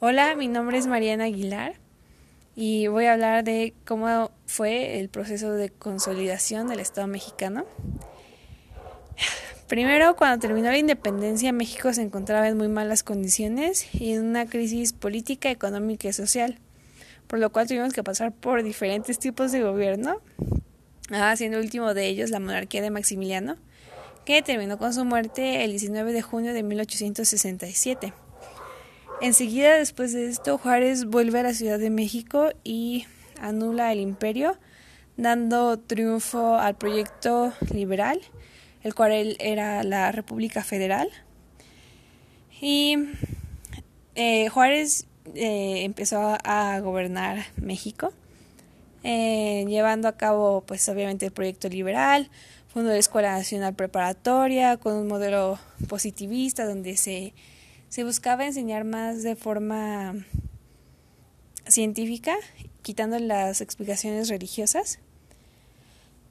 Hola, mi nombre es Mariana Aguilar y voy a hablar de cómo fue el proceso de consolidación del Estado mexicano. Primero, cuando terminó la independencia, México se encontraba en muy malas condiciones y en una crisis política, económica y social, por lo cual tuvimos que pasar por diferentes tipos de gobierno, ah, siendo el último de ellos la monarquía de Maximiliano, que terminó con su muerte el 19 de junio de 1867. Enseguida, después de esto, Juárez vuelve a la Ciudad de México y anula el imperio, dando triunfo al proyecto liberal, el cual era la República Federal. Y eh, Juárez eh, empezó a gobernar México, eh, llevando a cabo, pues obviamente, el proyecto liberal, fundó la Escuela Nacional Preparatoria con un modelo positivista donde se se buscaba enseñar más de forma científica, quitando las explicaciones religiosas.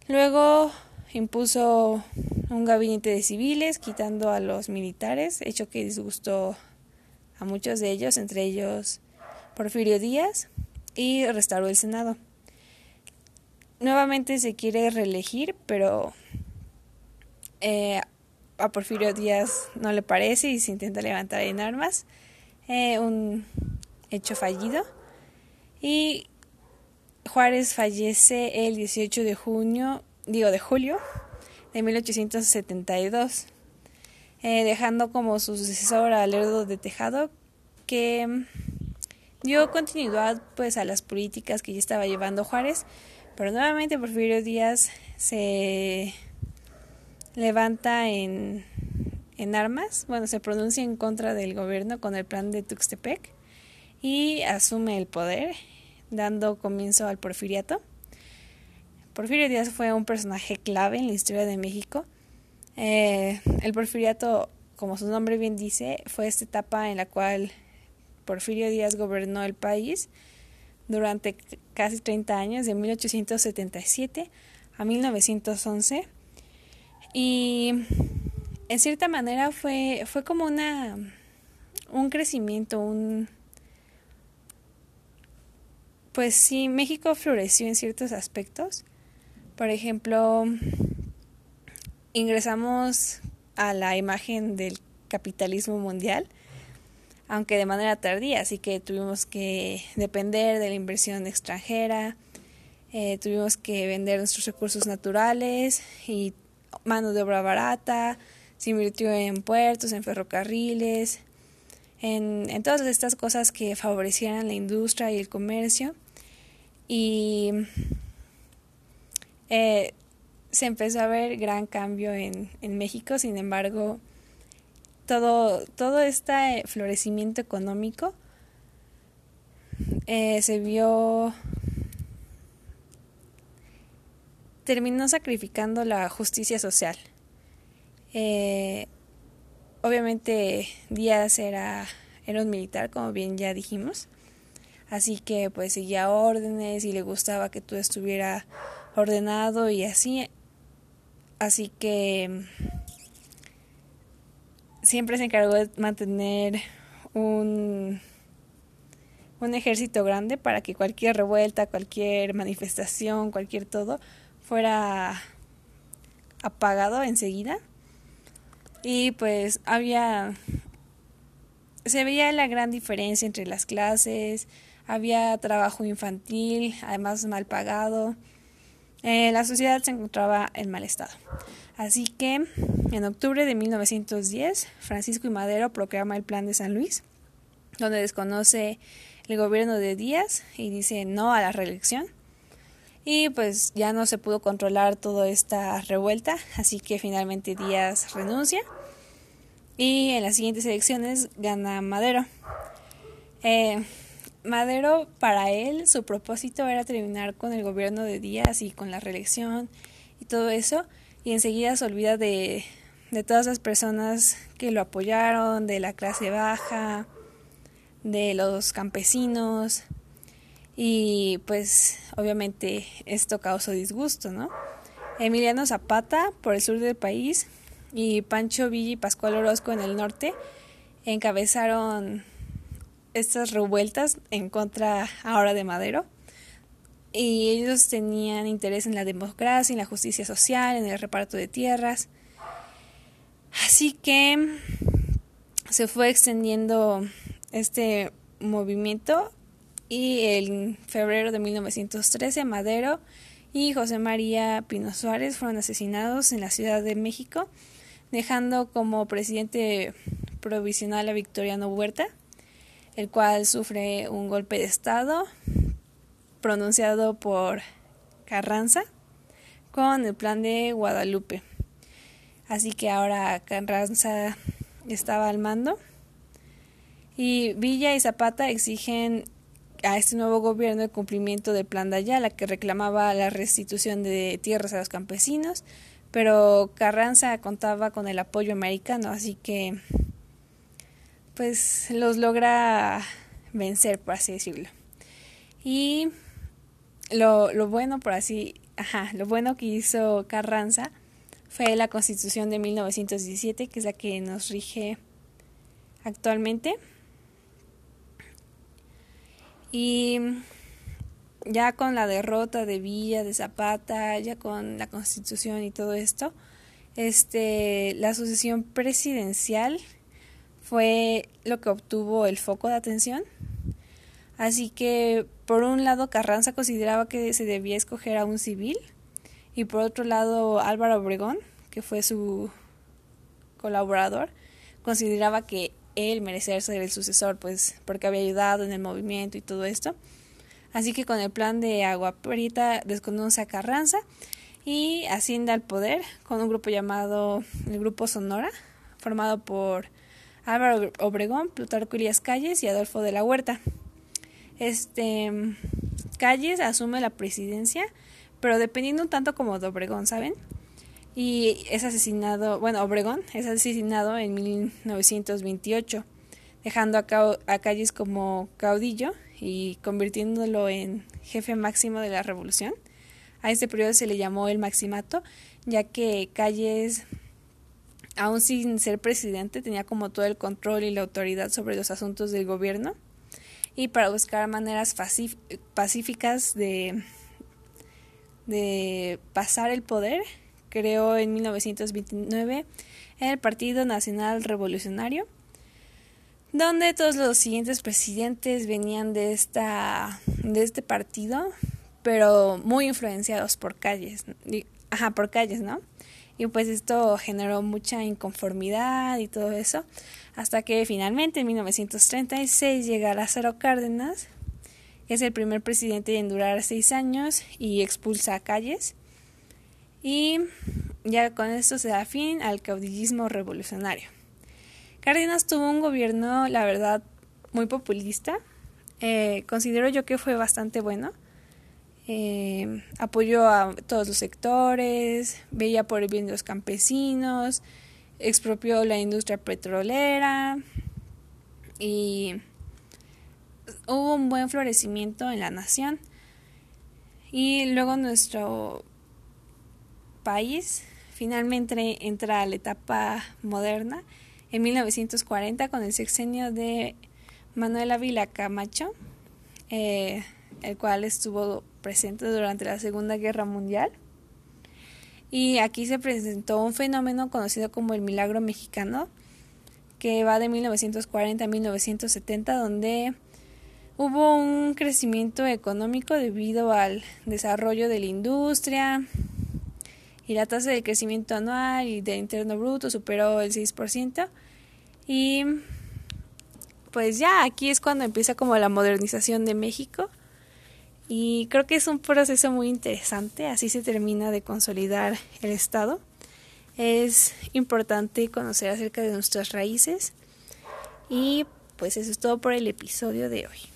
Luego impuso un gabinete de civiles, quitando a los militares, hecho que disgustó a muchos de ellos, entre ellos Porfirio Díaz, y restauró el Senado. Nuevamente se quiere reelegir, pero eh, a Porfirio Díaz no le parece y se intenta levantar en armas. Eh, un hecho fallido. Y Juárez fallece el 18 de junio, digo de julio de 1872, eh, dejando como su sucesor a Lerdo de Tejado, que dio continuidad pues a las políticas que ya estaba llevando Juárez, pero nuevamente Porfirio Díaz se levanta en, en armas, bueno, se pronuncia en contra del gobierno con el plan de Tuxtepec y asume el poder, dando comienzo al porfiriato. Porfirio Díaz fue un personaje clave en la historia de México. Eh, el porfiriato, como su nombre bien dice, fue esta etapa en la cual Porfirio Díaz gobernó el país durante casi 30 años, de 1877 a 1911 y en cierta manera fue, fue como una un crecimiento, un pues sí, México floreció en ciertos aspectos. Por ejemplo, ingresamos a la imagen del capitalismo mundial, aunque de manera tardía, así que tuvimos que depender de la inversión extranjera, eh, tuvimos que vender nuestros recursos naturales y mano de obra barata, se invirtió en puertos, en ferrocarriles, en, todas estas cosas que favorecieran la industria y el comercio. Y eh, se empezó a ver gran cambio en, México, sin embargo, todo, todo este florecimiento económico eh, se vio terminó sacrificando la justicia social. Eh, obviamente Díaz era, un militar, como bien ya dijimos, así que pues seguía órdenes y le gustaba que todo estuviera ordenado y así. Así que siempre se encargó de mantener un, un ejército grande para que cualquier revuelta, cualquier manifestación, cualquier todo, fuera apagado enseguida. Y pues había, se veía la gran diferencia entre las clases, había trabajo infantil, además mal pagado. Eh, la sociedad se encontraba en mal estado. Así que en octubre de 1910, Francisco y Madero proclama el Plan de San Luis, donde desconoce el gobierno de Díaz y dice no a la reelección y pues ya no se pudo controlar toda esta revuelta, así que finalmente Díaz renuncia y en las siguientes elecciones gana Madero. Eh, Madero, para él, su propósito era terminar con el gobierno de Díaz y con la reelección y todo eso, y enseguida se olvida de, de todas las personas que lo apoyaron, de la clase baja, de los campesinos, y pues obviamente esto causó disgusto, ¿no? Emiliano Zapata por el sur del país y Pancho Villa y Pascual Orozco en el norte encabezaron estas revueltas en contra ahora de Madero. Y ellos tenían interés en la democracia, en la justicia social, en el reparto de tierras. Así que se fue extendiendo este movimiento y en febrero de 1913 Madero y José María Pino Suárez fueron asesinados en la Ciudad de México, dejando como presidente provisional a Victoriano Huerta, el cual sufre un golpe de Estado pronunciado por Carranza con el plan de Guadalupe. Así que ahora Carranza estaba al mando y Villa y Zapata exigen a este nuevo gobierno el cumplimiento del plan de Ayala, que reclamaba la restitución de tierras a los campesinos, pero Carranza contaba con el apoyo americano, así que pues los logra vencer, por así decirlo. Y lo, lo bueno, por así, ajá, lo bueno que hizo Carranza fue la constitución de 1917, que es la que nos rige actualmente. Y ya con la derrota de Villa, de Zapata, ya con la constitución y todo esto, este, la sucesión presidencial fue lo que obtuvo el foco de atención. Así que, por un lado, Carranza consideraba que se debía escoger a un civil, y por otro lado, Álvaro Obregón, que fue su colaborador, consideraba que él merecer ser el sucesor, pues porque había ayudado en el movimiento y todo esto. Así que con el plan de Agua Prieta desconoce a Carranza y asciende al poder con un grupo llamado el Grupo Sonora, formado por Álvaro Obregón, Plutarco Elías Calles y Adolfo de la Huerta. Este Calles asume la presidencia, pero dependiendo un tanto como de Obregón, ¿saben? Y es asesinado, bueno, Obregón es asesinado en 1928, dejando a, a Calles como caudillo y convirtiéndolo en jefe máximo de la revolución. A este periodo se le llamó el Maximato, ya que Calles, aún sin ser presidente, tenía como todo el control y la autoridad sobre los asuntos del gobierno y para buscar maneras pacíficas de, de pasar el poder creó en 1929 el Partido Nacional Revolucionario, donde todos los siguientes presidentes venían de esta de este partido, pero muy influenciados por calles, ajá, por calles, ¿no? Y pues esto generó mucha inconformidad y todo eso, hasta que finalmente en 1936 llega Lázaro Cárdenas, que es el primer presidente en durar seis años y expulsa a Calles y ya con esto se da fin al caudillismo revolucionario. Cárdenas tuvo un gobierno, la verdad, muy populista. Eh, considero yo que fue bastante bueno. Eh, apoyó a todos los sectores, veía por el bien de los campesinos, expropió la industria petrolera y hubo un buen florecimiento en la nación. Y luego nuestro país. Finalmente entra a la etapa moderna en 1940 con el sexenio de Manuel Ávila Camacho, eh, el cual estuvo presente durante la Segunda Guerra Mundial. Y aquí se presentó un fenómeno conocido como el milagro mexicano, que va de 1940 a 1970, donde hubo un crecimiento económico debido al desarrollo de la industria, y la tasa de crecimiento anual y de interno bruto superó el 6%. Y pues ya aquí es cuando empieza como la modernización de México. Y creo que es un proceso muy interesante, así se termina de consolidar el Estado. Es importante conocer acerca de nuestras raíces. Y pues eso es todo por el episodio de hoy.